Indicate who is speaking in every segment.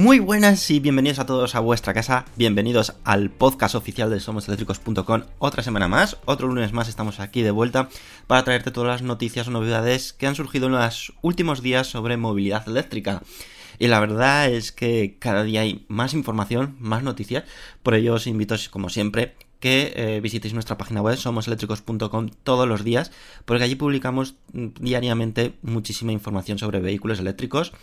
Speaker 1: Muy buenas y bienvenidos a todos a vuestra casa, bienvenidos al podcast oficial de SomosEléctricos.com. Otra semana más, otro lunes más estamos aquí de vuelta para traerte todas las noticias o novedades que han surgido en los últimos días sobre movilidad eléctrica. Y la verdad es que cada día hay más información, más noticias, por ello os invito como siempre que eh, visitéis nuestra página web somoseléctricos.com todos los días, porque allí publicamos mm, diariamente muchísima información sobre vehículos eléctricos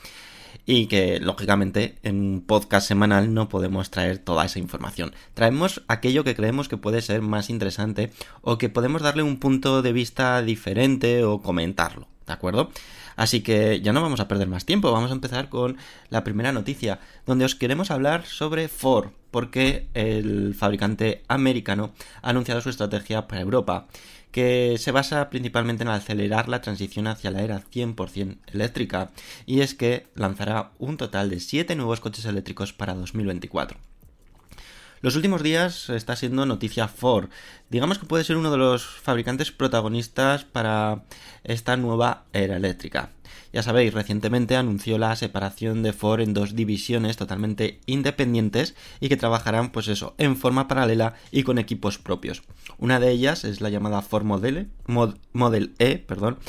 Speaker 1: y que lógicamente en un podcast semanal no podemos traer toda esa información. Traemos aquello que creemos que puede ser más interesante o que podemos darle un punto de vista diferente o comentarlo, ¿de acuerdo? Así que ya no vamos a perder más tiempo, vamos a empezar con la primera noticia, donde os queremos hablar sobre Ford, porque el fabricante americano ha anunciado su estrategia para Europa que se basa principalmente en acelerar la transición hacia la era 100% eléctrica, y es que lanzará un total de 7 nuevos coches eléctricos para 2024. Los últimos días está siendo noticia Ford. Digamos que puede ser uno de los fabricantes protagonistas para esta nueva era eléctrica. Ya sabéis, recientemente anunció la separación de Ford en dos divisiones totalmente independientes y que trabajarán, pues eso, en forma paralela y con equipos propios. Una de ellas es la llamada Ford Model, Model E, perdón,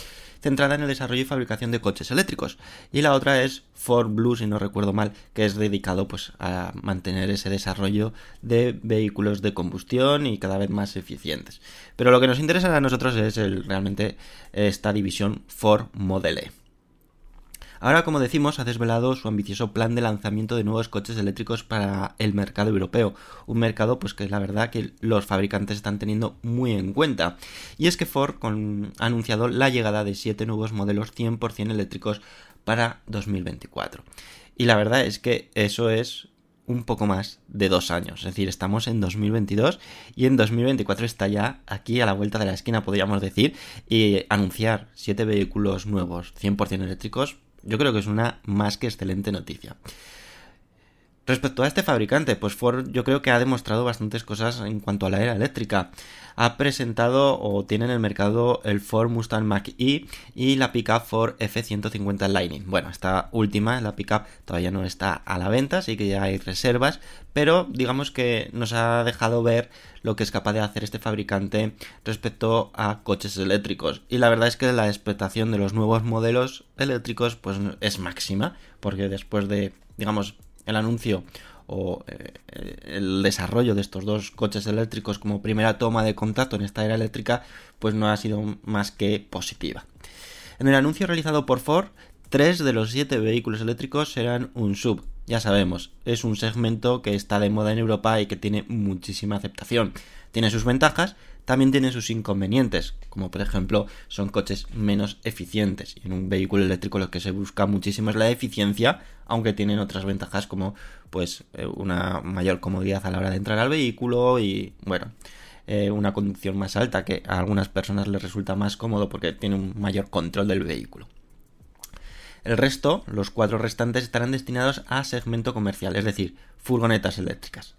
Speaker 1: centrada en el desarrollo y fabricación de coches eléctricos. Y la otra es Ford Blue, si no recuerdo mal, que es dedicado pues a mantener ese desarrollo de vehículos de combustión y cada vez más eficientes. Pero lo que nos interesa a nosotros es realmente esta división Ford Model E. Ahora, como decimos, ha desvelado su ambicioso plan de lanzamiento de nuevos coches eléctricos para el mercado europeo, un mercado pues que la verdad que los fabricantes están teniendo muy en cuenta. Y es que Ford ha anunciado la llegada de 7 nuevos modelos 100% eléctricos para 2024. Y la verdad es que eso es un poco más de dos años. Es decir, estamos en 2022 y en 2024 está ya aquí a la vuelta de la esquina, podríamos decir, y anunciar siete vehículos nuevos 100% eléctricos yo creo que es una más que excelente noticia. Respecto a este fabricante, pues Ford yo creo que ha demostrado bastantes cosas en cuanto a la era eléctrica. Ha presentado o tiene en el mercado el Ford Mustang Mach-E y la pickup Ford F-150 Lightning. Bueno, esta última, la pickup, todavía no está a la venta, así que ya hay reservas, pero digamos que nos ha dejado ver lo que es capaz de hacer este fabricante respecto a coches eléctricos. Y la verdad es que la expectación de los nuevos modelos eléctricos pues es máxima, porque después de, digamos, el anuncio o eh, el desarrollo de estos dos coches eléctricos como primera toma de contacto en esta era eléctrica, pues no ha sido más que positiva. En el anuncio realizado por Ford, tres de los siete vehículos eléctricos serán un sub. Ya sabemos, es un segmento que está de moda en Europa y que tiene muchísima aceptación. Tiene sus ventajas, también tiene sus inconvenientes, como por ejemplo son coches menos eficientes. Y en un vehículo eléctrico lo que se busca muchísimo es la eficiencia, aunque tienen otras ventajas como pues eh, una mayor comodidad a la hora de entrar al vehículo y bueno, eh, una conducción más alta que a algunas personas les resulta más cómodo porque tiene un mayor control del vehículo. El resto, los cuatro restantes, estarán destinados a segmento comercial, es decir, furgonetas eléctricas.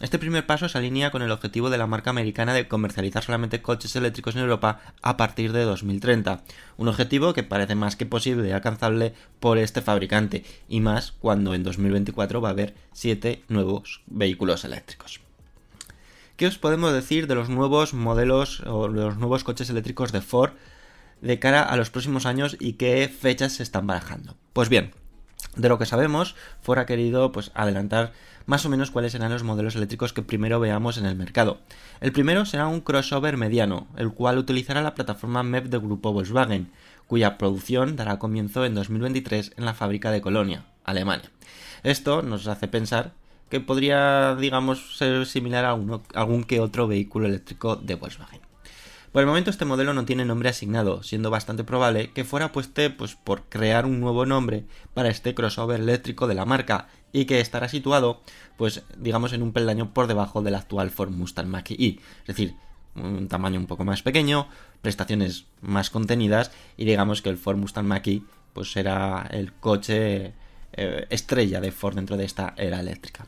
Speaker 1: Este primer paso se alinea con el objetivo de la marca americana de comercializar solamente coches eléctricos en Europa a partir de 2030, un objetivo que parece más que posible y alcanzable por este fabricante, y más cuando en 2024 va a haber 7 nuevos vehículos eléctricos. ¿Qué os podemos decir de los nuevos modelos o de los nuevos coches eléctricos de Ford de cara a los próximos años y qué fechas se están barajando? Pues bien, de lo que sabemos, ha querido pues, adelantar más o menos cuáles serán los modelos eléctricos que primero veamos en el mercado. El primero será un crossover mediano, el cual utilizará la plataforma MEP del grupo Volkswagen, cuya producción dará comienzo en 2023 en la fábrica de Colonia, Alemania. Esto nos hace pensar que podría, digamos, ser similar a algún que otro vehículo eléctrico de Volkswagen. Por el momento este modelo no tiene nombre asignado, siendo bastante probable que fuera puesto pues, por crear un nuevo nombre para este crossover eléctrico de la marca y que estará situado, pues digamos, en un peldaño por debajo del actual Ford Mustang Mach-E, es decir, un tamaño un poco más pequeño, prestaciones más contenidas y digamos que el Ford Mustang Mach-E pues será el coche eh, estrella de Ford dentro de esta era eléctrica.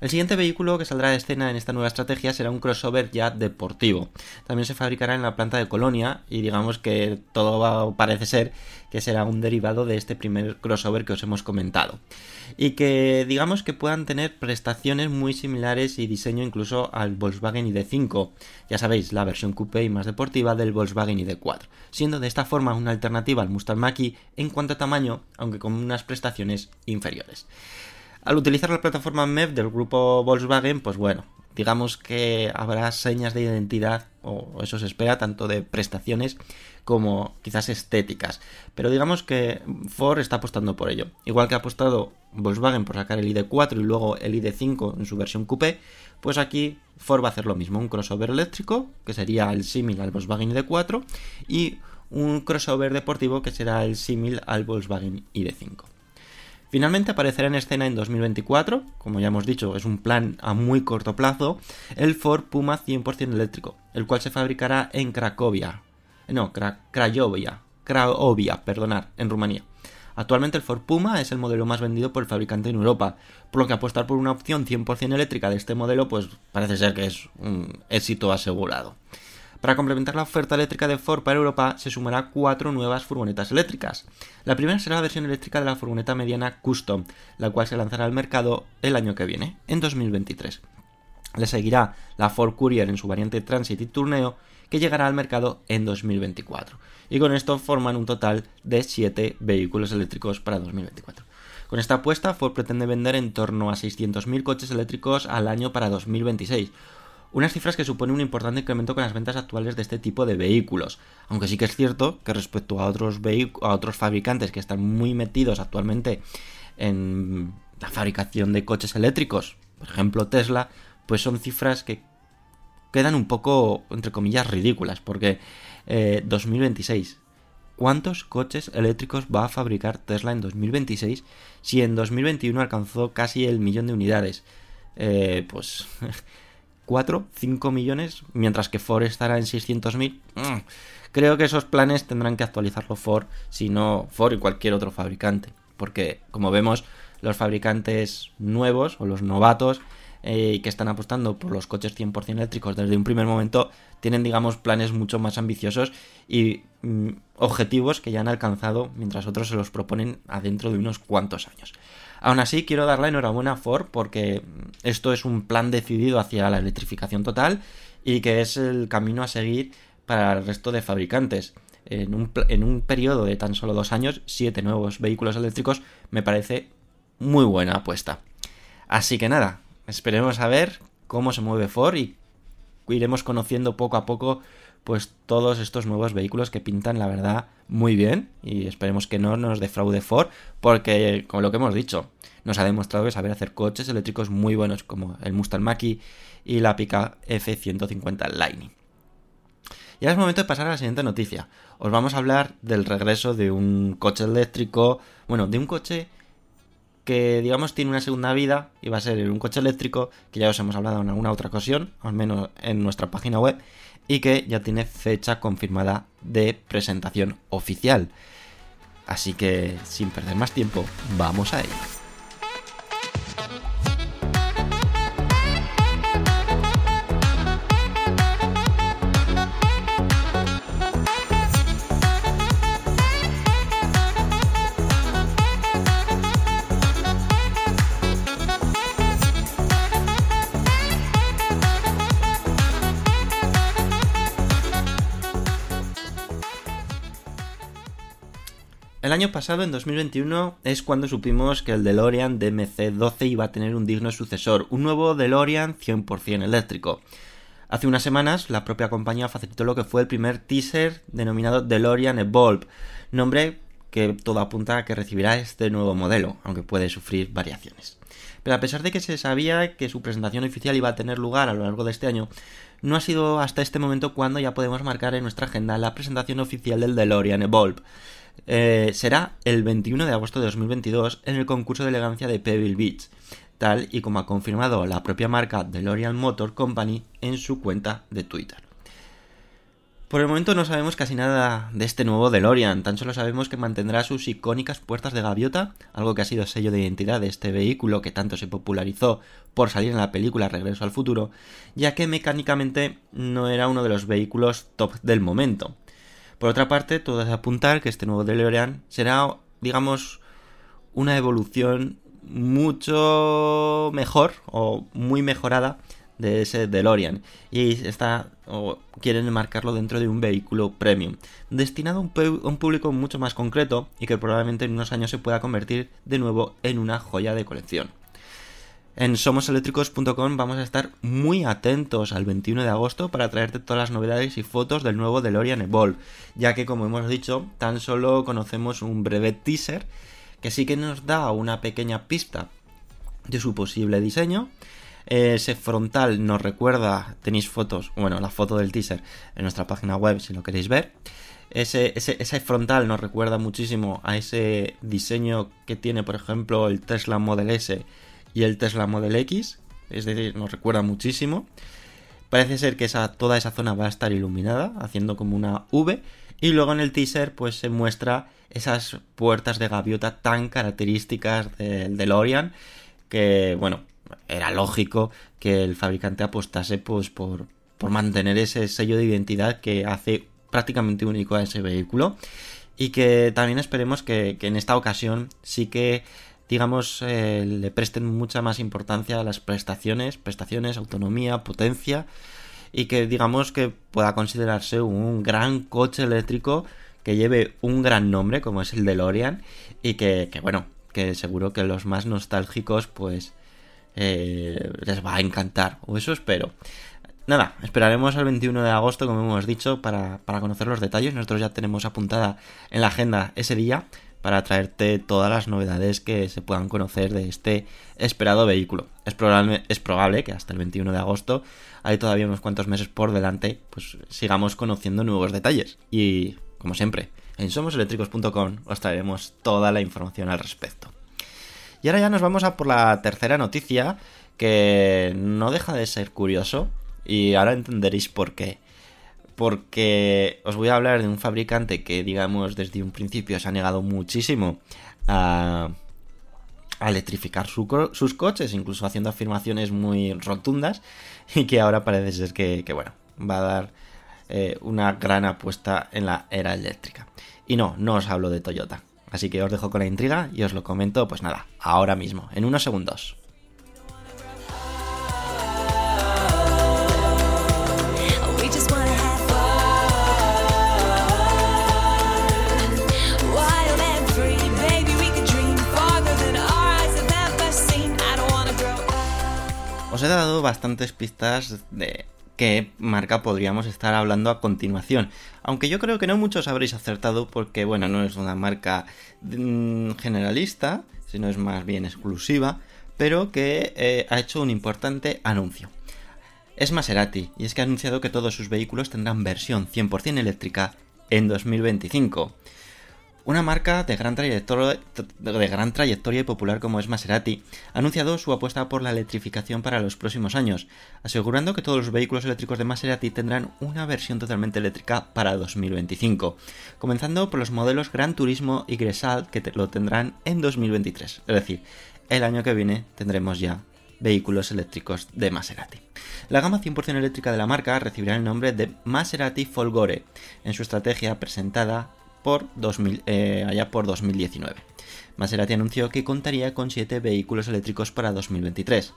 Speaker 1: El siguiente vehículo que saldrá de escena en esta nueva estrategia será un crossover ya deportivo. También se fabricará en la planta de Colonia y digamos que todo parece ser que será un derivado de este primer crossover que os hemos comentado. Y que digamos que puedan tener prestaciones muy similares y diseño incluso al Volkswagen ID5. Ya sabéis, la versión coupé y más deportiva del Volkswagen ID4. Siendo de esta forma una alternativa al Mustang Mach-E en cuanto a tamaño, aunque con unas prestaciones inferiores. Al utilizar la plataforma MEV del grupo Volkswagen, pues bueno, digamos que habrá señas de identidad, o eso se espera, tanto de prestaciones como quizás estéticas. Pero digamos que Ford está apostando por ello. Igual que ha apostado Volkswagen por sacar el ID4 y luego el ID5 en su versión coupé, pues aquí Ford va a hacer lo mismo, un crossover eléctrico, que sería el símil al Volkswagen ID4, y un crossover deportivo que será el símil al Volkswagen ID5. Finalmente aparecerá en escena en 2024, como ya hemos dicho, es un plan a muy corto plazo, el Ford Puma 100% eléctrico, el cual se fabricará en Cracovia, no, Craiovia, Craiovia, perdonar, en Rumanía. Actualmente el Ford Puma es el modelo más vendido por el fabricante en Europa, por lo que apostar por una opción 100% eléctrica de este modelo pues parece ser que es un éxito asegurado. Para complementar la oferta eléctrica de Ford para Europa se sumará cuatro nuevas furgonetas eléctricas. La primera será la versión eléctrica de la furgoneta mediana Custom, la cual se lanzará al mercado el año que viene, en 2023. Le seguirá la Ford Courier en su variante Transit y Tourneo, que llegará al mercado en 2024. Y con esto forman un total de 7 vehículos eléctricos para 2024. Con esta apuesta, Ford pretende vender en torno a 600.000 coches eléctricos al año para 2026, unas cifras que suponen un importante incremento con las ventas actuales de este tipo de vehículos. Aunque sí que es cierto que respecto a otros, a otros fabricantes que están muy metidos actualmente en la fabricación de coches eléctricos, por ejemplo Tesla, pues son cifras que quedan un poco, entre comillas, ridículas, porque 2026, eh, ¿cuántos coches eléctricos va a fabricar Tesla en 2026 si en 2021 alcanzó casi el millón de unidades? Eh, pues 4, 5 millones, mientras que Ford estará en 600.000. Mm, creo que esos planes tendrán que actualizarlo Ford, si no Ford y cualquier otro fabricante. Porque, como vemos, los fabricantes nuevos o los novatos eh, que están apostando por los coches 100% eléctricos desde un primer momento tienen, digamos, planes mucho más ambiciosos y mm, objetivos que ya han alcanzado, mientras otros se los proponen adentro de unos cuantos años. Aún así, quiero dar la enhorabuena a Ford porque esto es un plan decidido hacia la electrificación total y que es el camino a seguir para el resto de fabricantes. En un, en un periodo de tan solo dos años, siete nuevos vehículos eléctricos me parece muy buena apuesta. Así que nada, esperemos a ver cómo se mueve Ford y iremos conociendo poco a poco pues todos estos nuevos vehículos que pintan la verdad muy bien y esperemos que no nos defraude Ford porque como lo que hemos dicho nos ha demostrado que saber hacer coches eléctricos muy buenos como el Mustang Mach-E y la Pica F150 Lightning. Y ahora es momento de pasar a la siguiente noticia. Os vamos a hablar del regreso de un coche eléctrico, bueno, de un coche que digamos tiene una segunda vida y va a ser un coche eléctrico que ya os hemos hablado en alguna otra ocasión, al menos en nuestra página web, y que ya tiene fecha confirmada de presentación oficial. Así que, sin perder más tiempo, vamos a ello. Año pasado, en 2021, es cuando supimos que el DeLorean DMC-12 iba a tener un digno sucesor, un nuevo DeLorean 100% eléctrico. Hace unas semanas, la propia compañía facilitó lo que fue el primer teaser denominado DeLorean Evolve, nombre que todo apunta a que recibirá este nuevo modelo, aunque puede sufrir variaciones. Pero a pesar de que se sabía que su presentación oficial iba a tener lugar a lo largo de este año, no ha sido hasta este momento cuando ya podemos marcar en nuestra agenda la presentación oficial del DeLorean Evolve. Eh, será el 21 de agosto de 2022 en el concurso de elegancia de Pebble Beach, tal y como ha confirmado la propia marca DeLorean Motor Company en su cuenta de Twitter. Por el momento no sabemos casi nada de este nuevo DeLorean, tan solo sabemos que mantendrá sus icónicas puertas de gaviota, algo que ha sido sello de identidad de este vehículo que tanto se popularizó por salir en la película Regreso al Futuro, ya que mecánicamente no era uno de los vehículos top del momento. Por otra parte, todo es apuntar que este nuevo DeLorean será, digamos, una evolución mucho mejor o muy mejorada de ese DeLorean y está o quieren marcarlo dentro de un vehículo premium destinado a un, público mucho más concreto y que probablemente en unos años se pueda convertir de nuevo en una joya de colección. En somoseléctricos.com vamos a estar muy atentos al 21 de agosto para traerte todas las novedades y fotos del nuevo DeLorean Evolve, ya que como hemos dicho, tan solo conocemos un breve teaser que sí que nos da una pequeña pista de su posible diseño. Ese frontal nos recuerda, tenéis fotos, bueno, la foto del teaser en nuestra página web si lo queréis ver. Ese, ese, ese, frontal nos recuerda muchísimo a ese diseño que tiene, por ejemplo, el Tesla Model S y el Tesla Model X, es decir, nos recuerda muchísimo. Parece ser que esa, toda esa zona va a estar iluminada, haciendo como una V, y luego en el teaser pues se muestra esas puertas de gaviota tan características del DeLorean que, bueno, era lógico que el fabricante apostase pues por, por mantener ese sello de identidad que hace prácticamente único a ese vehículo y que también esperemos que, que en esta ocasión sí que digamos, eh, le presten mucha más importancia a las prestaciones, prestaciones, autonomía, potencia, y que digamos que pueda considerarse un gran coche eléctrico que lleve un gran nombre, como es el DeLorean, y que, bueno, que seguro que los más nostálgicos, pues, eh, les va a encantar, o eso espero. Nada, esperaremos al 21 de agosto, como hemos dicho, para, para conocer los detalles. Nosotros ya tenemos apuntada en la agenda ese día para traerte todas las novedades que se puedan conocer de este esperado vehículo. Es probable, es probable que hasta el 21 de agosto, hay todavía unos cuantos meses por delante, pues sigamos conociendo nuevos detalles. Y, como siempre, en somoseléctricos.com os traeremos toda la información al respecto. Y ahora ya nos vamos a por la tercera noticia, que no deja de ser curioso, y ahora entenderéis por qué porque os voy a hablar de un fabricante que, digamos, desde un principio se ha negado muchísimo a, electrificar sus coches, incluso haciendo afirmaciones muy rotundas, y que ahora parece ser que, bueno, va a dar eh, una gran apuesta en la era eléctrica. Y no, no os hablo de Toyota. Así que os dejo con la intriga y os lo comento, pues nada, ahora mismo, en unos segundos. Os he dado bastantes pistas de qué marca podríamos estar hablando a continuación. Aunque yo creo que no muchos habréis acertado porque, bueno, no es una marca mm, generalista, sino es más bien exclusiva, pero que eh, ha hecho un importante anuncio. Es Maserati, y es que ha anunciado que todos sus vehículos tendrán versión 100% eléctrica en 2025 Una marca de gran, trayectoria, y popular como es Maserati ha anunciado su apuesta por la electrificación para los próximos años, asegurando que todos los vehículos eléctricos de Maserati tendrán una versión totalmente eléctrica para 2025, comenzando por los modelos Gran Turismo y Gresal que lo tendrán en 2023, es decir, el año que viene tendremos ya vehículos eléctricos de Maserati. La gama 100% eléctrica de la marca recibirá el nombre de Maserati Folgore en su estrategia presentada por 2000, eh, allá por 2019. Maserati anunció que contaría con 7 vehículos eléctricos para 2023.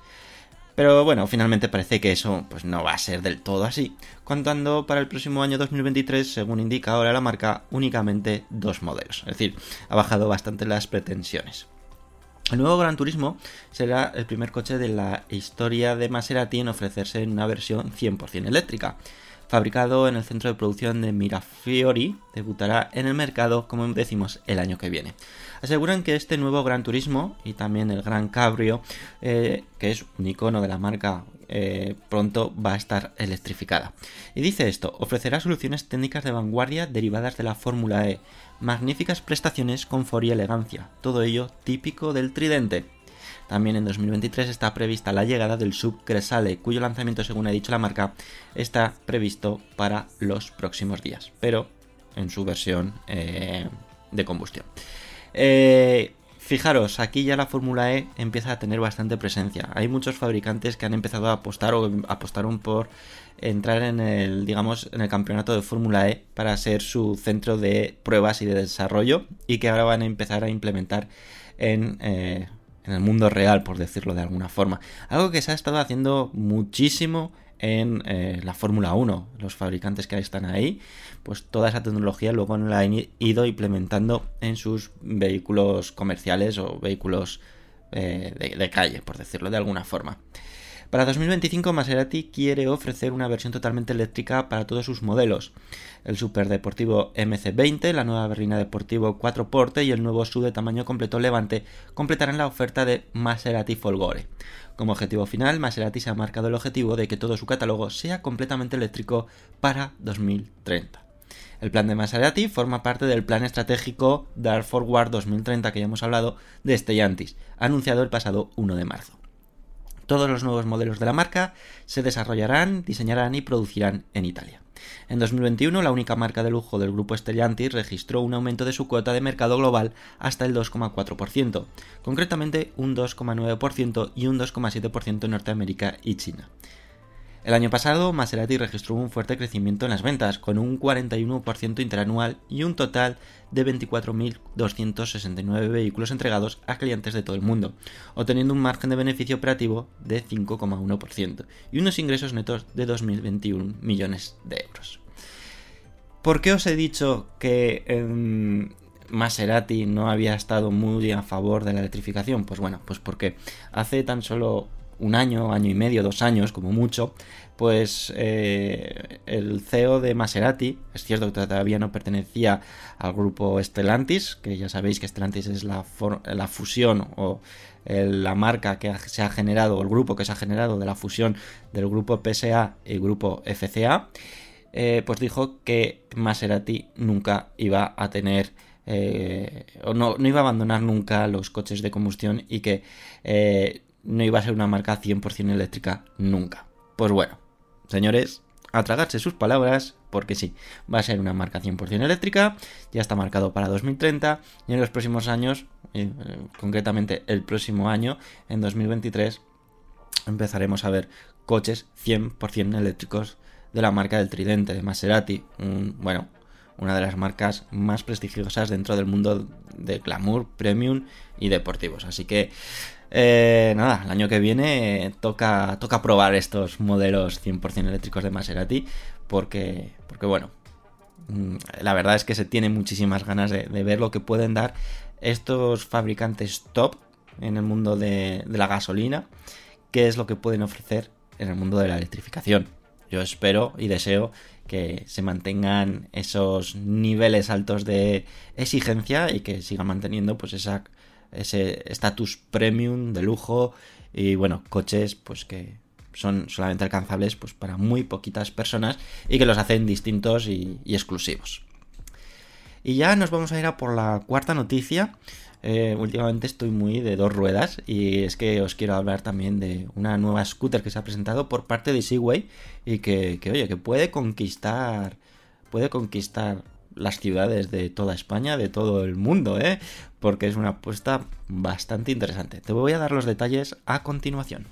Speaker 1: Pero bueno, finalmente parece que eso pues no va a ser del todo así, contando para el próximo año 2023, según indica ahora la marca, únicamente dos modelos. Es decir, ha bajado bastante las pretensiones. El nuevo Gran Turismo será el primer coche de la historia de Maserati en ofrecerse en una versión 100% eléctrica. Fabricado en el centro de producción de Mirafiori, debutará en el mercado, como decimos, el año que viene. Aseguran que este nuevo Gran Turismo y también el Gran Cabrio, eh, que es un icono de la marca eh, pronto va a estar electrificada. Y dice esto, ofrecerá soluciones técnicas de vanguardia derivadas de la Fórmula E, magníficas prestaciones, confort y elegancia, todo ello típico del tridente. También en 2023 está prevista la llegada del sub Cresale, cuyo lanzamiento, según ha dicho la marca, está previsto para los próximos días, pero en su versión eh, de combustión. Eh, fijaros, aquí ya la Fórmula E empieza a tener bastante presencia. Hay muchos fabricantes que han empezado a apostar o apostaron por entrar en el, digamos, en el campeonato de Fórmula E para ser su centro de pruebas y de desarrollo y que ahora van a empezar a implementar en, eh, en el mundo real, por decirlo de alguna forma. Algo que se ha estado haciendo muchísimo en eh, la Fórmula 1. Los fabricantes que están ahí, pues toda esa tecnología luego la han ido implementando en sus vehículos comerciales o vehículos eh, de calle, por decirlo de alguna forma. Para 2025 Maserati quiere ofrecer una versión totalmente eléctrica para todos sus modelos. El superdeportivo MC20, la nueva berlina deportivo 4 porte y el nuevo SUV de tamaño completo Levante completarán la oferta de Maserati Folgore. Como objetivo final, Maserati se ha marcado el objetivo de que todo su catálogo sea completamente eléctrico para 2030. El plan de Maserati forma parte del plan estratégico Dark Forward 2030 que ya hemos hablado de Stellantis, anunciado el pasado 1 de marzo. Todos los nuevos modelos de la marca se desarrollarán, diseñarán y producirán en Italia. En 2021, la única marca de lujo del grupo Stellantis registró un aumento de su cuota de mercado global hasta el 2,4%, concretamente un 2,9% y un 2,7% en Norteamérica y China. El año pasado, Maserati registró un fuerte crecimiento en las ventas, con un 41% interanual y un total de 24.269 vehículos entregados a clientes de todo el mundo, obteniendo un margen de beneficio operativo de 5,1% y unos ingresos netos de 2.021 millones de euros. ¿Por qué os he dicho que em, Maserati no había estado muy a favor de la electrificación? Pues bueno, pues porque hace tan solo un año, año y medio, dos años, como mucho, pues eh, el CEO de Maserati, es cierto que todavía no pertenecía al grupo Stellantis, que ya sabéis que Stellantis es la, fusión o la marca que se ha generado, o el grupo que se ha generado de la fusión del grupo PSA y grupo FCA, eh, pues dijo que Maserati nunca iba a tener eh, o no, no, iba a abandonar nunca los coches de combustión y que no iba a ser una marca 100% eléctrica nunca. Pues bueno, señores, a tragarse sus palabras, porque sí, va a ser una marca 100% eléctrica, ya está marcado para 2030 y en los próximos años, eh, concretamente el próximo año, en 2023, empezaremos a ver coches 100% eléctricos de la marca del Tridente, de Maserati, bueno, una de las marcas más prestigiosas dentro del mundo de glamour, premium y deportivos. Así que eh, nada, el año que viene toca, toca probar estos modelos 100% eléctricos de Maserati porque, porque bueno, mm, la verdad es que se tiene muchísimas ganas de, ver lo que pueden dar estos fabricantes top en el mundo de, de la gasolina, qué es lo que pueden ofrecer en el mundo de la electrificación. Yo espero y deseo que se mantengan esos niveles altos de exigencia y que sigan manteniendo pues esa ese estatus premium de lujo y bueno, coches pues que son solamente alcanzables pues para muy poquitas personas y que los hacen distintos y, exclusivos. Y ya nos vamos a ir a por la cuarta noticia. Eh, últimamente estoy muy de dos ruedas y es que os quiero hablar también de una nueva scooter que se ha presentado por parte de Segway y que, que oye, que puede conquistar, puede conquistar las ciudades de toda España, de todo el mundo, ¿eh? Porque es una apuesta bastante interesante. Te voy a dar los detalles a continuación.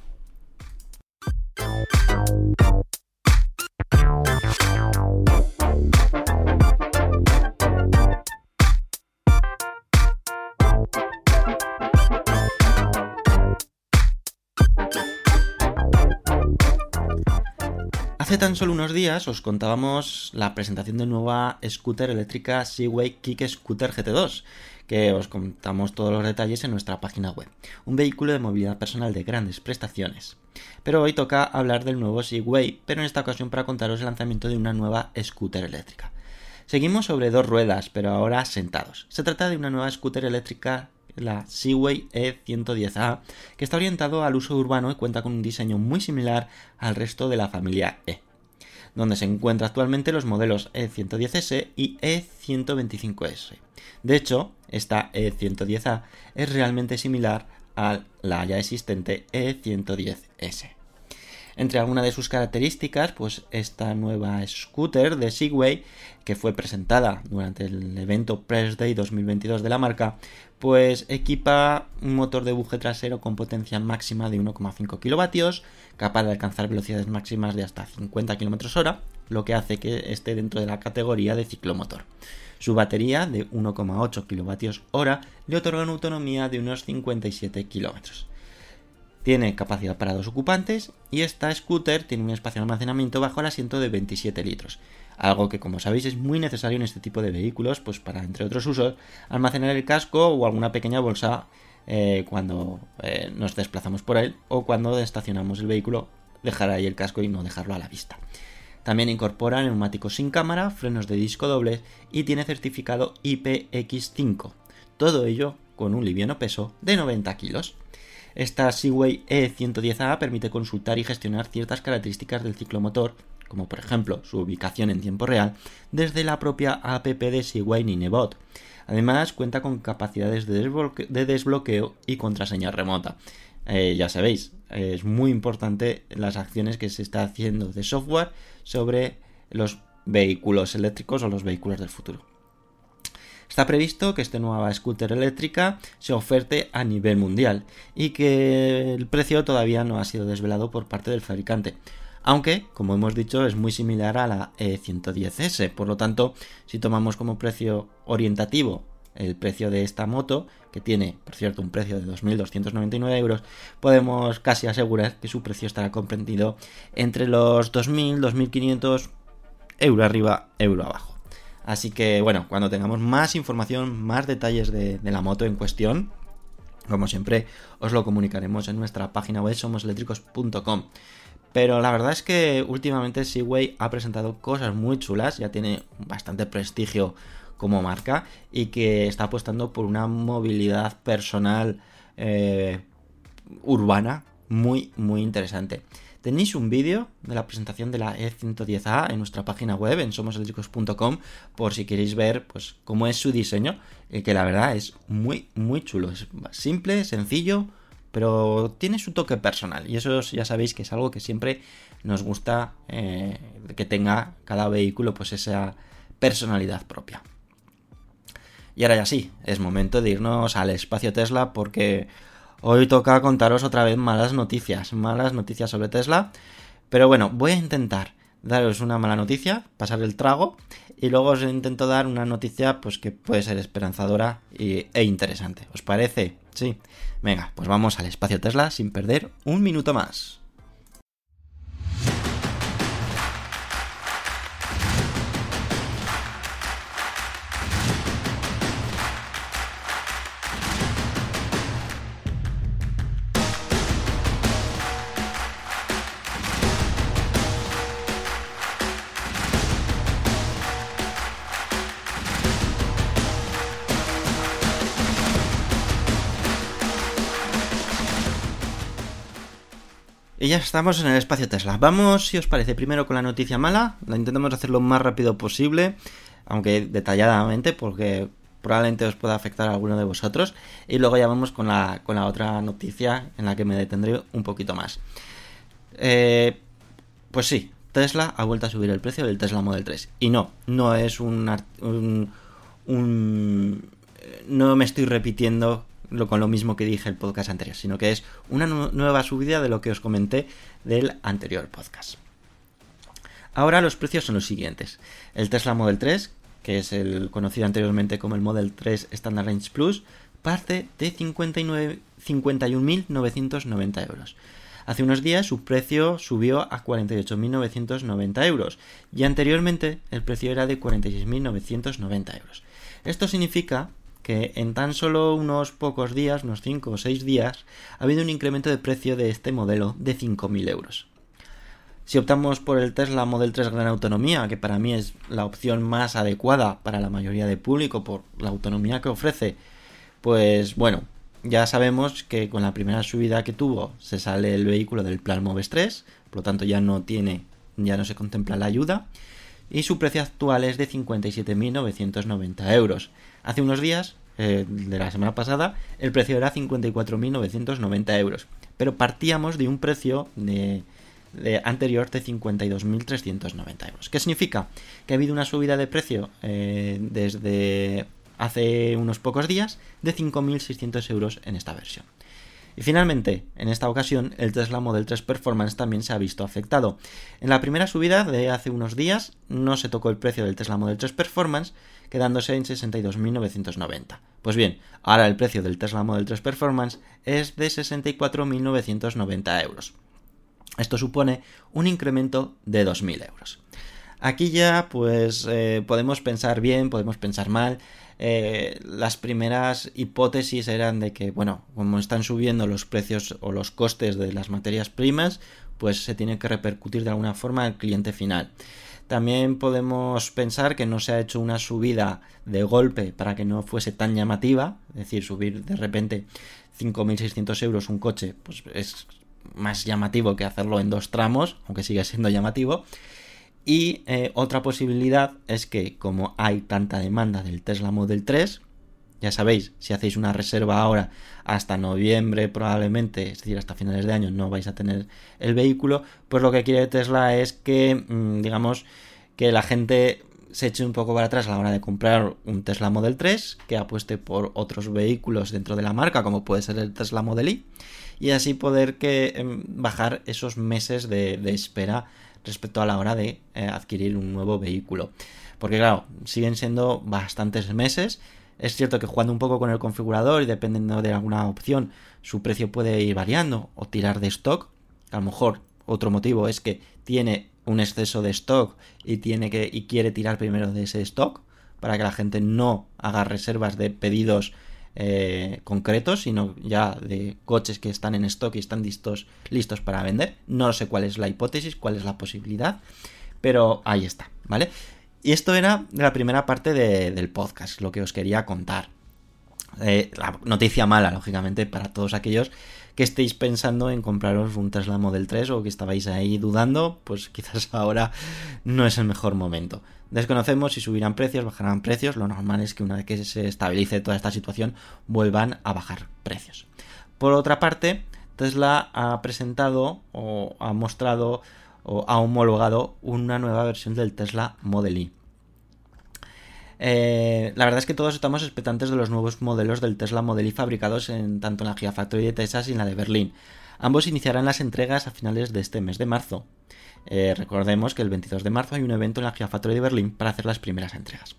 Speaker 1: Hace tan solo unos días os contábamos la presentación de nueva scooter eléctrica Seaway Kick Scooter GT2, que os contamos todos los detalles en nuestra página web. Un vehículo de movilidad personal de grandes prestaciones. Pero hoy toca hablar del nuevo Seaway, pero en esta ocasión para contaros el lanzamiento de una nueva scooter eléctrica. Seguimos sobre dos ruedas, pero ahora sentados. Se trata de una nueva scooter eléctrica la Seaway E110A, que está orientado al uso urbano y cuenta con un diseño muy similar al resto de la familia E, donde se encuentran actualmente los modelos E110S y E125S. De hecho, esta E110A es realmente similar a la ya existente E110S. Entre algunas de sus características, pues esta nueva scooter de Segway, que fue presentada durante el evento Press Day 2022 de la marca, pues equipa un motor de buje trasero con potencia máxima de 1,5 kilovatios, capaz de alcanzar velocidades máximas de hasta 50 km hora, lo que hace que esté dentro de la categoría de ciclomotor. Su batería de 1,8 kilovatios hora le otorga una autonomía de unos 57 kilómetros. Tiene capacidad para dos ocupantes y esta scooter tiene un espacio de almacenamiento bajo el asiento de 27 litros, algo que como sabéis es muy necesario en este tipo de vehículos, pues para entre otros usos almacenar el casco o alguna pequeña bolsa eh, cuando eh, nos desplazamos por él o cuando estacionamos el vehículo, dejar ahí el casco y no dejarlo a la vista. También incorpora neumáticos sin cámara, frenos de disco dobles y tiene certificado IPX5. Todo ello con un liviano peso de 90 kilos. Esta Seaway E110A permite consultar y gestionar ciertas características del ciclomotor, como por ejemplo su ubicación en tiempo real, desde la propia app de Seaway Ninebot. Además, cuenta con capacidades de, desbloqueo y contraseña remota. Eh, ya sabéis, es muy importante las acciones que se está haciendo de software sobre los vehículos eléctricos o los vehículos del futuro. Está previsto que esta nueva scooter eléctrica se oferte a nivel mundial y que el precio todavía no ha sido desvelado por parte del fabricante. Aunque, como hemos dicho, es muy similar a la E110S. Por lo tanto, si tomamos como precio orientativo el precio de esta moto, que tiene, por cierto, un precio de 2.299 euros, podemos casi asegurar que su precio estará comprendido entre los 2.000, 2.500 euro arriba, euro abajo. Así que bueno, cuando tengamos más información, más detalles de, la moto en cuestión, como siempre, os lo comunicaremos en nuestra página web somoseléctricos.com. Pero la verdad es que últimamente Seaway ha presentado cosas muy chulas, ya tiene bastante prestigio como marca y que está apostando por una movilidad personal eh, urbana muy, muy interesante. Tenéis un vídeo de la presentación de la E110A en nuestra página web en somoseléctricos.com por si queréis ver pues cómo es su diseño, eh, que la verdad es muy muy chulo, es simple, sencillo, pero tiene su toque personal y eso ya sabéis que es algo que siempre nos gusta eh, que tenga cada vehículo pues esa personalidad propia. Y ahora ya sí, es momento de irnos al espacio Tesla porque Hoy toca contaros otra vez malas noticias, malas noticias sobre Tesla. Pero bueno, voy a intentar daros una mala noticia, pasar el trago, y luego os intento dar una noticia pues que puede ser esperanzadora e interesante. ¿Os parece? Sí. Venga, pues vamos al espacio Tesla sin perder un minuto más. Y ya estamos en el espacio Tesla. Vamos, si os parece, primero con la noticia mala. La intentamos hacer lo más rápido posible. aunque detalladamente porque probablemente os pueda afectar a alguno de vosotros. Y luego ya vamos con la, con la otra noticia en la que me detendré un poquito más. Eh, pues sí, Tesla ha vuelto a subir el precio del Tesla Model 3. Y no, no es un, un, no me estoy repitiendo lo, con lo mismo que dije el podcast anterior, sino que es una nueva subida de lo que os comenté del anterior podcast. Ahora los precios son los siguientes. El Tesla Model 3, que es el conocido anteriormente como el Model 3 Standard Range Plus, parte de 51.990 euros. Hace unos días su precio subió a 48.990 euros y anteriormente el precio era de 46.990 euros. Esto significa que en tan solo unos pocos días, unos 5 o 6 días, ha habido un incremento de precio de este modelo de 5.000 euros. Si optamos por el Tesla Model 3 Gran Autonomía, que para mí es la opción más adecuada para la mayoría del público por la autonomía que ofrece, pues bueno, ya sabemos que con la primera subida que tuvo se sale el vehículo del plan Moves 3, por lo tanto ya no tiene, ya no se contempla la ayuda, y su precio actual es de 57.990 euros. Hace unos días, eh, de la semana pasada, el precio era 54.990 euros, pero partíamos de un precio de, anterior de 52.390 euros. ¿Qué significa? Que ha habido una subida de precio eh, desde hace unos pocos días de 5.600 euros en esta versión. Y finalmente, en esta ocasión, el Tesla Model 3 Performance también se ha visto afectado. En la primera subida de hace unos días no se tocó el precio del Tesla Model 3 Performance, quedándose en 62.990. Pues bien, ahora el precio del Tesla Model 3 Performance es de 64.990 euros. Esto supone un incremento de 2.000 euros. Aquí ya pues eh, podemos pensar bien, podemos pensar mal, eh, las primeras hipótesis eran de que, bueno, como están subiendo los precios o los costes de las materias primas, pues se tiene que repercutir de alguna forma al cliente final. También podemos pensar que no se ha hecho una subida de golpe para que no fuese tan llamativa, es decir, subir de repente 5.600 euros un coche, pues es más llamativo que hacerlo en dos tramos, aunque sigue siendo llamativo. Y eh, otra posibilidad es que como hay tanta demanda del Tesla Model 3, ya sabéis, si hacéis una reserva ahora hasta noviembre probablemente, es decir, hasta finales de año no vais a tener el vehículo, pues lo que quiere Tesla es que, mm, digamos, que la gente se eche un poco para atrás a la hora de comprar un Tesla Model 3, que apueste por otros vehículos dentro de la marca, como puede ser el Tesla Model Y, y así poder que em, bajar esos meses de, de espera respecto a la hora de eh, adquirir un nuevo vehículo. Porque claro, siguen siendo bastantes meses. Es cierto que jugando un poco con el configurador y dependiendo de alguna opción, su precio puede ir variando o tirar de stock. A lo mejor otro motivo es que tiene un exceso de stock y tiene que y quiere tirar primero de ese stock para que la gente no haga reservas de pedidos eh, concretos, sino ya de coches que están en stock y están listos, listos para vender. No sé cuál es la hipótesis, cuál es la posibilidad, pero ahí está, ¿vale? Y esto era la primera parte del podcast, lo que os quería contar. Eh, la noticia mala, lógicamente, para todos aquellos que estéis pensando en compraros un Tesla Model 3 o que estabais ahí dudando, pues quizás ahora no es el mejor momento. Desconocemos si subirán precios, bajarán precios. Lo normal es que una vez que se estabilice toda esta situación vuelvan a bajar precios. Por otra parte, Tesla ha presentado o ha mostrado o ha homologado una nueva versión del Tesla Model Y. Eh, la verdad es que todos estamos expectantes de los nuevos modelos del Tesla Model Y fabricados en, tanto en la Gigafactory de Texas y en la de Berlín. Ambos iniciarán las entregas a finales de este mes de marzo. Eh, recordemos que el 22 de marzo hay un evento en la Gigafactory de Berlín para hacer las primeras entregas.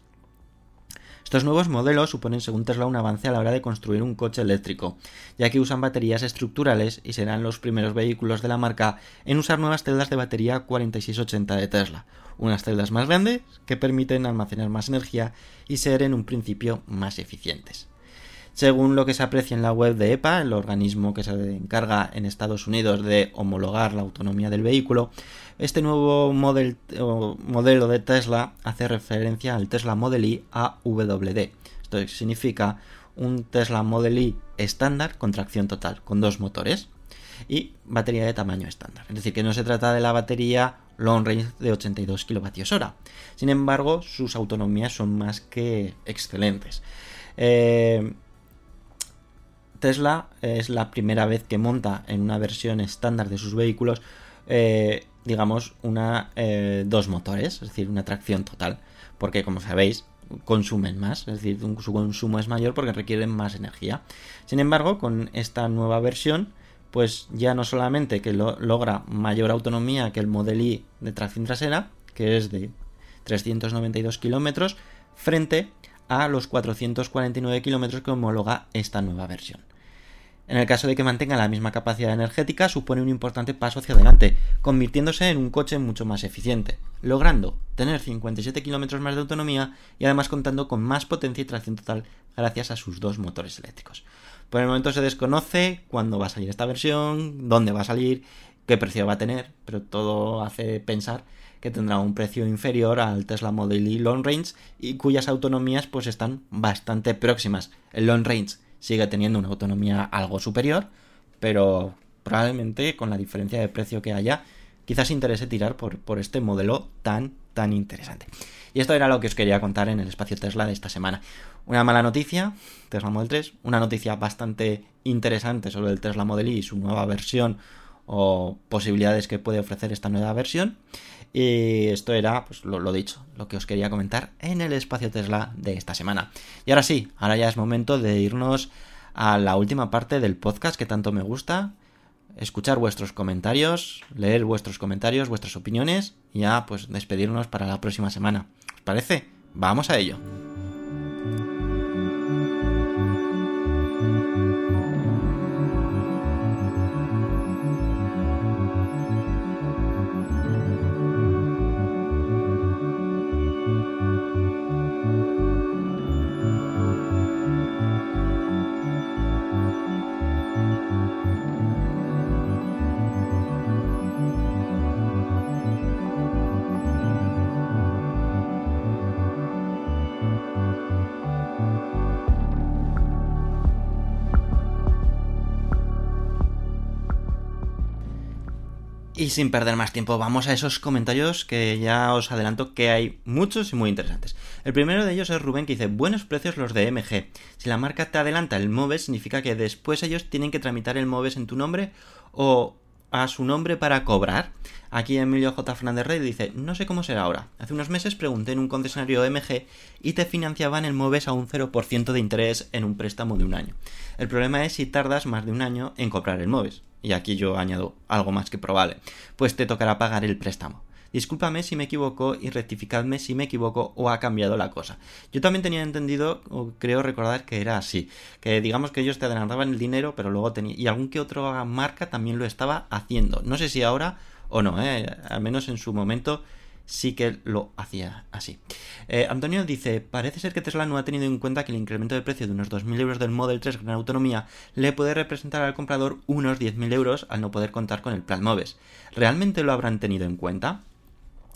Speaker 1: Estos nuevos modelos suponen, según Tesla, un avance a la hora de construir un coche eléctrico, ya que usan baterías estructurales y serán los primeros vehículos de la marca en usar nuevas celdas de batería 4680 de Tesla, unas celdas más grandes que permiten almacenar más energía y ser en un principio más eficientes. Según lo que se aprecia en la web de EPA, el organismo que se encarga en Estados Unidos de homologar la autonomía del vehículo, este nuevo modelo de Tesla hace referencia al Tesla Model Y AWD. Esto significa un Tesla Model Y estándar con tracción total, con dos motores y batería de tamaño estándar. Es decir, que no se trata de la batería long range de 82 kWh. Sin embargo, sus autonomías son más que excelentes. Eh, Tesla es la primera vez que monta en una versión estándar de sus vehículos, eh, digamos, una eh, dos motores, es decir, una tracción total, porque como sabéis, consumen más, es decir, su consumo es mayor porque requieren más energía. Sin embargo, con esta nueva versión, pues ya no solamente que logra mayor autonomía que el Model I de tracción trasera, que es de 392 kilómetros, frente a los 449 kilómetros que homologa esta nueva versión. En el caso de que mantenga la misma capacidad energética, supone un importante paso hacia adelante, convirtiéndose en un coche mucho más eficiente, logrando tener 57 kilómetros más de autonomía y además contando con más potencia y tracción total gracias a sus dos motores eléctricos. Por el momento se desconoce cuándo va a salir esta versión, dónde va a salir, qué precio va a tener, pero todo hace pensar que tendrá un precio inferior al Tesla Model Y Long Range y cuyas autonomías pues están bastante próximas. El Long Range sigue teniendo una autonomía algo superior, pero probablemente con la diferencia de precio que haya, quizás interese tirar por, por este modelo tan, tan interesante. Y esto era lo que os quería contar en el espacio Tesla de esta semana. Una mala noticia, Tesla Model 3, una noticia bastante interesante sobre el Tesla Model Y y su nueva versión o posibilidades que puede ofrecer esta nueva versión. Y esto era, pues lo, dicho, lo que os quería comentar en el espacio Tesla de esta semana. Y ahora sí, ahora ya es momento de irnos a la última parte del podcast que tanto me gusta. Escuchar vuestros comentarios, leer vuestros comentarios, vuestras opiniones y ya pues despedirnos para la próxima semana. ¿Os parece? Vamos a ello. Y sin perder más tiempo, vamos a esos comentarios que ya os adelanto que hay muchos y muy interesantes. El primero de ellos es Rubén que dice, buenos precios los de MG. Si la marca te adelanta el MOVES, significa que después ellos tienen que tramitar el MOVES en tu nombre o a su nombre para cobrar. Aquí Emilio J. Fernández Rey dice, no sé cómo será ahora. Hace unos meses pregunté en un concesionario MG y te financiaban el MOVES a un 0% de interés en un préstamo de un año. El problema es si tardas más de un año en comprar el MOVES y aquí yo añado algo más que probable, pues te tocará pagar el préstamo. Discúlpame si me equivoco y rectificadme si me equivoco o ha cambiado la cosa. Yo también tenía entendido, o creo recordar que era así, que digamos que ellos te adelantaban el dinero, pero luego tenía y algún que otro marca también lo estaba haciendo. No sé si ahora o no, ¿eh? al menos en su momento sí que lo hacía así. Eh, Antonio dice, parece ser que Tesla no ha tenido en cuenta que el incremento de precio de unos 2.000 euros del Model 3 gran autonomía le puede representar al comprador unos 10.000 euros al no poder contar con el plan MOVES. ¿Realmente lo habrán tenido en cuenta?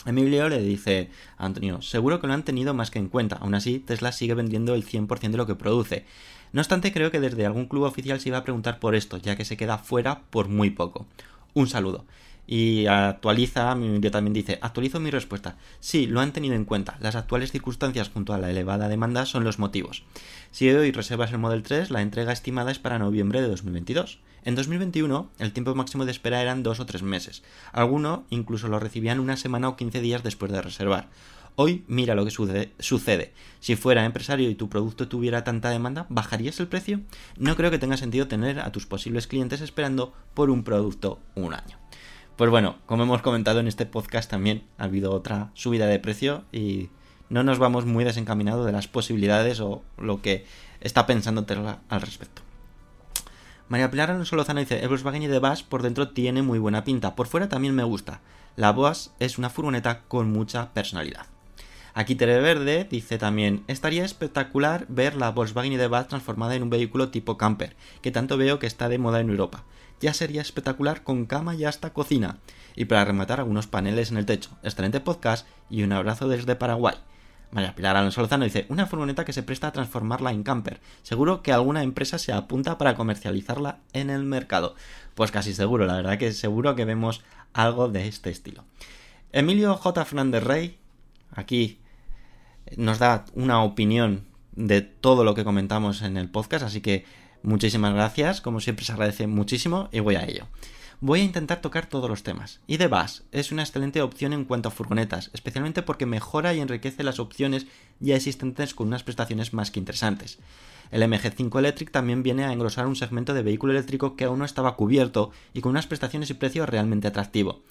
Speaker 1: Emilio le dice Antonio, seguro que lo han tenido más que en cuenta, aún así Tesla sigue vendiendo el 100% de lo que produce. No obstante, creo que desde algún club oficial se iba a preguntar por esto, ya que se queda fuera por muy poco. Un saludo. Y actualiza, yo también dice, actualizo mi respuesta. Sí, lo han tenido en cuenta. Las actuales circunstancias junto a la elevada demanda son los motivos. Si hoy reservas el Model 3, la entrega estimada es para noviembre de 2022. En 2021, el tiempo máximo de espera eran dos o tres meses. Algunos incluso lo recibían una semana o 15 días después de reservar. Hoy mira lo que sucede. Si fuera empresario y tu producto tuviera tanta demanda, ¿bajarías el precio? No creo que tenga sentido tener a tus posibles clientes esperando por un producto un año. Pues bueno, como hemos comentado en este podcast también ha habido otra subida de precio y no nos vamos muy desencaminados de las posibilidades o lo que está pensando Tesla al respecto. María Pilar Alonso Lozano dice, el Volkswagen de Bass por dentro tiene muy buena pinta, por fuera también me gusta. La Boas es una furgoneta con mucha personalidad. Aquí Verde dice también, estaría espectacular ver la Volkswagen de Bass transformada en un vehículo tipo camper, que tanto veo que está de moda en Europa ya sería espectacular con cama y hasta cocina. Y para rematar algunos paneles en el techo. Excelente podcast y un abrazo desde Paraguay. María Pilar Alonso Lozano dice, una furgoneta que se presta a transformarla en camper. Seguro que alguna empresa se apunta para comercializarla en el mercado. Pues casi seguro, la verdad que seguro que vemos algo de este estilo. Emilio J. Fernández Rey, aquí nos da una opinión de todo lo que comentamos en el podcast, así que muchísimas gracias, como siempre se agradece muchísimo y voy a ello. Voy a intentar tocar todos los temas. Y The Bus es una excelente opción en cuanto a furgonetas, especialmente porque mejora y enriquece las opciones ya existentes con unas prestaciones más que interesantes. El MG5 Electric también viene a engrosar un segmento de vehículo eléctrico que aún no estaba cubierto y con unas prestaciones y precios realmente atractivo.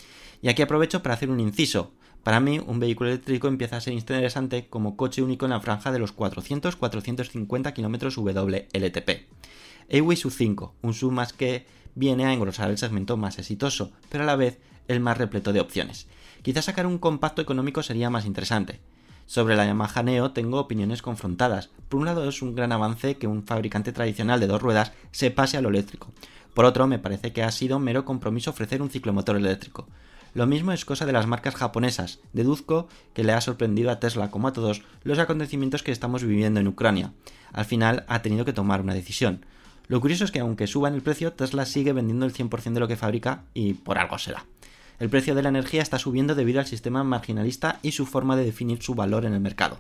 Speaker 1: Y aquí aprovecho para hacer un inciso. Para mí, un vehículo eléctrico empieza a ser interesante como coche único en la franja de los 400-450 km WLTP. EWI SU5, un SUV más que viene a engrosar el segmento más exitoso, pero a la vez el más repleto de opciones. Quizás sacar un compacto económico sería más interesante. Sobre la Yamaha Neo tengo opiniones confrontadas. Por un lado es un gran avance que un fabricante tradicional de dos ruedas se pase a lo eléctrico. Por otro, me parece que ha sido mero compromiso ofrecer un ciclomotor eléctrico. Lo mismo es cosa de las marcas japonesas. Deduzco que le ha sorprendido a Tesla como a todos los acontecimientos que estamos viviendo en Ucrania. Al final ha tenido que tomar una decisión. Lo curioso es que aunque suban el precio, Tesla sigue vendiendo el 100% de lo que fabrica y por algo será. El precio de la energía está subiendo debido al sistema marginalista y su forma de definir su valor en el mercado.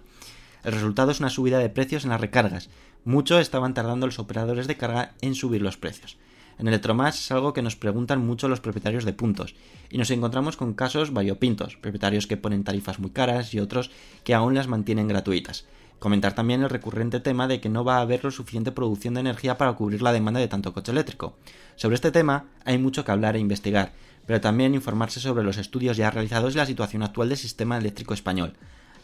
Speaker 1: El resultado es una subida de precios en las recargas. Mucho estaban tardando los operadores de carga en subir los precios. En Electromax es algo que nos preguntan mucho los propietarios de puntos, y nos encontramos con casos variopintos, propietarios que ponen tarifas muy caras y otros que aún las mantienen gratuitas. Comentar también el recurrente tema de que no va a haber lo suficiente producción de energía para cubrir la demanda de tanto coche eléctrico. Sobre este tema hay mucho que hablar e investigar, pero también informarse sobre los estudios ya realizados y la situación actual del sistema eléctrico español.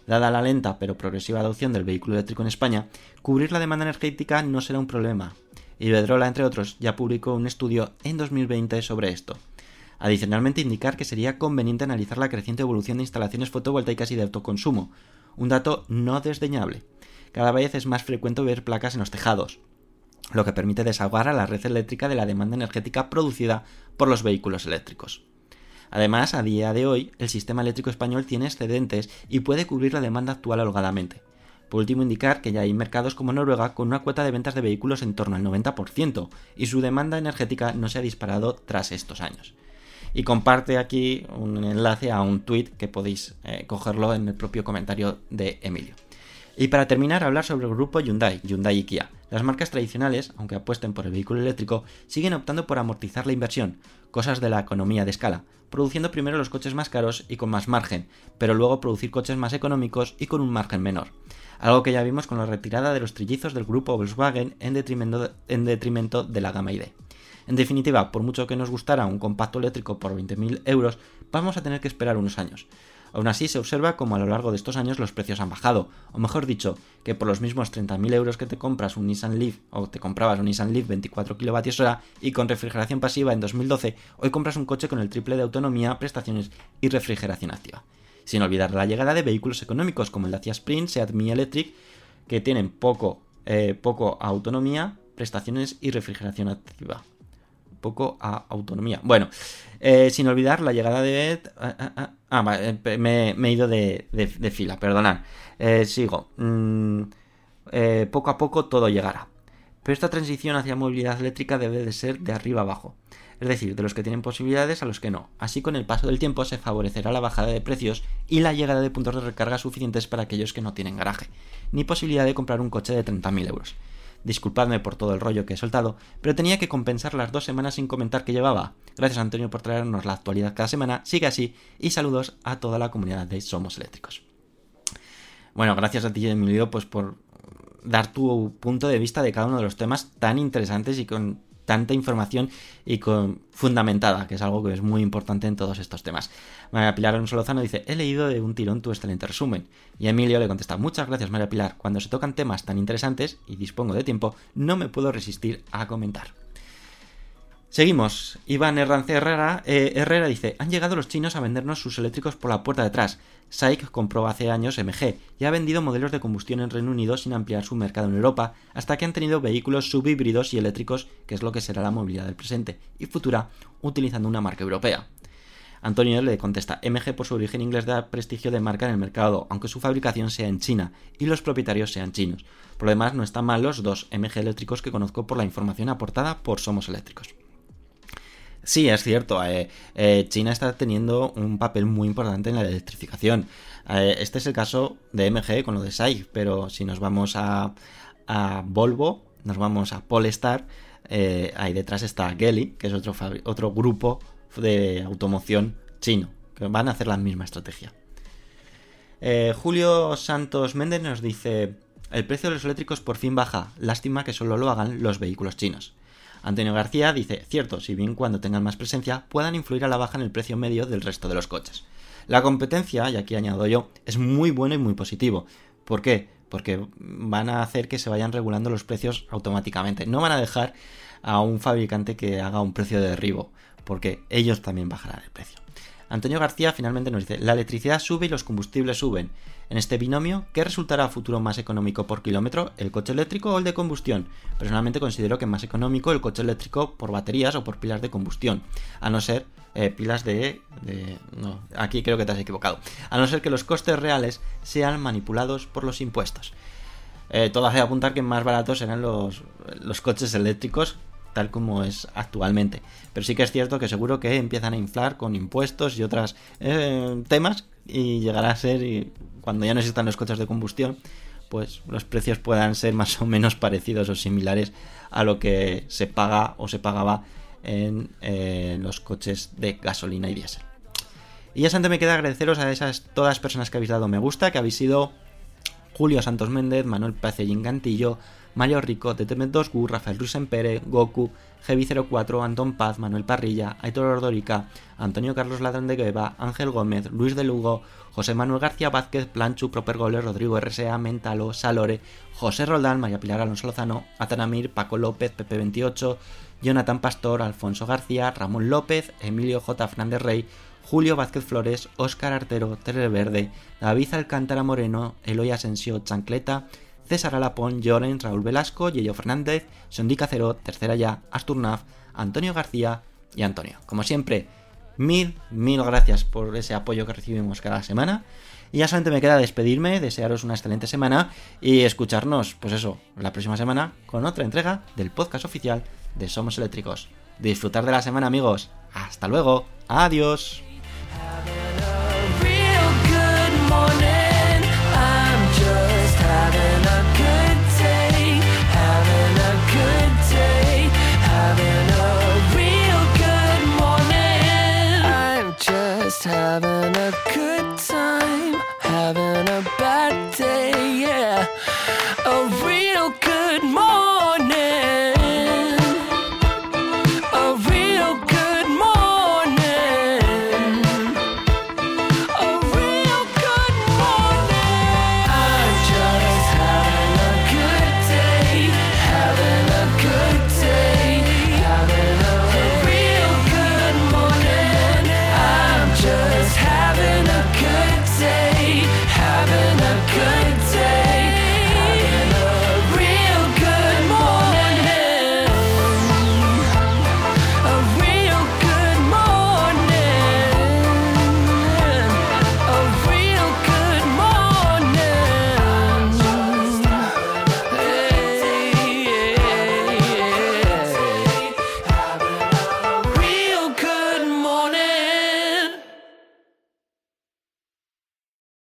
Speaker 1: Dada la lenta pero progresiva adopción del vehículo eléctrico en España, cubrir la demanda energética no será un problema. Iberdrola, entre otros, ya publicó un estudio en 2020 sobre esto. Adicionalmente, indicar que sería conveniente analizar la creciente evolución de instalaciones fotovoltaicas y de autoconsumo, un dato no desdeñable. Cada vez es más frecuente ver placas en los tejados, lo que permite desahogar a la red eléctrica de la demanda energética producida por los vehículos eléctricos. Además, a día de hoy, el sistema eléctrico español tiene excedentes y puede cubrir la demanda actual holgadamente. Por último, indicar que ya hay mercados como Noruega con una cuota de ventas de vehículos en torno al 90% y su demanda energética no se ha disparado tras estos años y comparte aquí un enlace a un tweet que podéis eh, cogerlo en el propio comentario de Emilio. Y para terminar, hablar sobre el grupo Hyundai, Hyundai y Kia. Las marcas tradicionales, aunque apuesten por el vehículo eléctrico, siguen optando por amortizar la inversión, cosas de la economía de escala, produciendo primero los coches más caros y con más margen, pero luego producir coches más económicos y con un margen menor. Algo que ya vimos con la retirada de los trillizos del grupo Volkswagen en detrimento, en detrimento de la gama ID. En definitiva, por mucho que nos gustara un compacto eléctrico por 20.000 euros, vamos a tener que esperar unos años. Aún así, se observa como a lo largo de estos años los precios han bajado, o mejor dicho, que por los mismos 30.000 euros que te compras un Nissan Leaf o te comprabas un Nissan Leaf 24 kWh y con refrigeración pasiva en 2012, hoy compras un coche con el triple de autonomía, prestaciones y refrigeración activa. Sin olvidar la llegada de vehículos económicos como el Dacia Sprint, Seat Mi Electric, que tienen poco, eh, poco autonomía, prestaciones y refrigeración activa poco a autonomía. Bueno, eh, sin olvidar la llegada de... Ah, ah, ah, ah eh, me, he ido de, fila, perdonad. Eh, sigo. Mm, poco a poco todo llegará. Pero esta transición hacia movilidad eléctrica debe de ser de arriba abajo. Es decir, de los que tienen posibilidades a los que no. Así con el paso del tiempo se favorecerá la bajada de precios y la llegada de puntos de recarga suficientes para aquellos que no tienen garaje, ni posibilidad de comprar un coche de 30.000 euros. Disculpadme por todo el rollo que he soltado, pero tenía que compensar las dos semanas sin comentar que llevaba. Gracias Antonio por traernos la actualidad cada semana, sigue así y saludos a toda la comunidad de Somos Eléctricos. Bueno, gracias a ti Emilio pues por dar tu punto de vista de cada uno de los temas tan interesantes y con tanta información y con fundamentada, que es algo que es muy importante en todos estos temas. María Pilar Solozano dice, he leído de un tirón tu excelente resumen. Y Emilio le contesta, muchas gracias María Pilar, cuando se tocan temas tan interesantes y dispongo de tiempo, no me puedo resistir a comentar. Seguimos. Iván Herrance Herrera, eh, Herrera dice, han llegado los chinos a vendernos sus eléctricos por la puerta de atrás. SAIC compró hace años MG y ha vendido modelos de combustión en Reino Unido sin ampliar su mercado en Europa, hasta que han tenido vehículos subhíbridos y eléctricos, que es lo que será la movilidad del presente y futura, utilizando una marca europea. Antonio le contesta, MG por su origen inglés da prestigio de marca en el mercado, aunque su fabricación sea en China y los propietarios sean chinos. Por lo demás, no están mal los dos MG eléctricos que conozco por la información aportada por Somos Eléctricos. Sí, es cierto. Eh, eh, China está teniendo un papel muy importante en la electrificación. Eh, este es el caso de MG con lo de SAIC, pero si nos vamos a, a Volvo, nos vamos a Polestar, ahí detrás está Geely, que es otro, otro grupo de automoción chino, que van a hacer la misma estrategia. Julio Santos Méndez nos dice, el precio de los eléctricos por fin baja, lástima que solo lo hagan los vehículos chinos. Antonio García dice, cierto, si bien cuando tengan más presencia puedan influir a la baja en el precio medio del resto de los coches. La competencia, y aquí añado yo, es muy bueno y muy positivo. ¿Por qué? Porque van a hacer que se vayan regulando los precios automáticamente. No van a dejar a un fabricante que haga un precio de derribo, porque ellos también bajarán el precio. Antonio García finalmente nos dice, la electricidad sube y los combustibles suben. En este binomio, ¿qué resultará a futuro más económico por kilómetro, el coche eléctrico o el de combustión? Personalmente considero que más económico el coche eléctrico por baterías o por pilas de combustión, a no ser eh, pilas de, No, aquí creo que te has equivocado. A no ser que los costes reales sean manipulados por los impuestos. Eh, todo hace apuntar que más baratos serán los, los coches eléctricos tal como es actualmente. Pero sí que es cierto que seguro que empiezan a inflar con impuestos y otros eh, temas y llegará a ser, cuando ya no existan los coches de combustión, pues los precios puedan ser más o menos parecidos o similares a lo que se paga o se pagaba en eh, los coches de gasolina y diésel. Y ya antes me queda agradeceros a esas todas las personas que habéis dado me gusta, que habéis sido Julio Santos Méndez, Manuel Pacellín Gantillo, Mario Rico, TTM2Gu, Rafael Ruiz Pere, Goku, Heavy04, Anton Paz, Manuel Parrilla, Aitor Ordorica, Antonio Carlos Ladrón de Gueva, Ángel Gómez, Luis de Lugo, José Manuel García Vázquez, Planchu, Proper Goles, Rodrigo RSA, Mentalo, Salore, José Roldán, María Pilar Alonso Lozano, Atanamir, Paco López, Pepe28, Jonathan Pastor, Alfonso García, Ramón López, Emilio J. Fernández Rey, Julio Vázquez Flores, Óscar Artero, Terre Verde, David Alcántara Moreno, Eloy Asensio, Chancleta, César Alapón, Lloren, Raúl Velasco, Yello Fernández, Sondi Cacero, Tercera Ya, Asturnaf, Antonio García y Antonio. Como siempre, mil, mil gracias por ese apoyo que recibimos cada semana. Y ya solamente me queda despedirme, desearos una excelente semana y escucharnos, pues eso, la próxima semana con otra entrega del podcast oficial de Somos Eléctricos. Disfrutar de la semana amigos. Hasta luego. Adiós.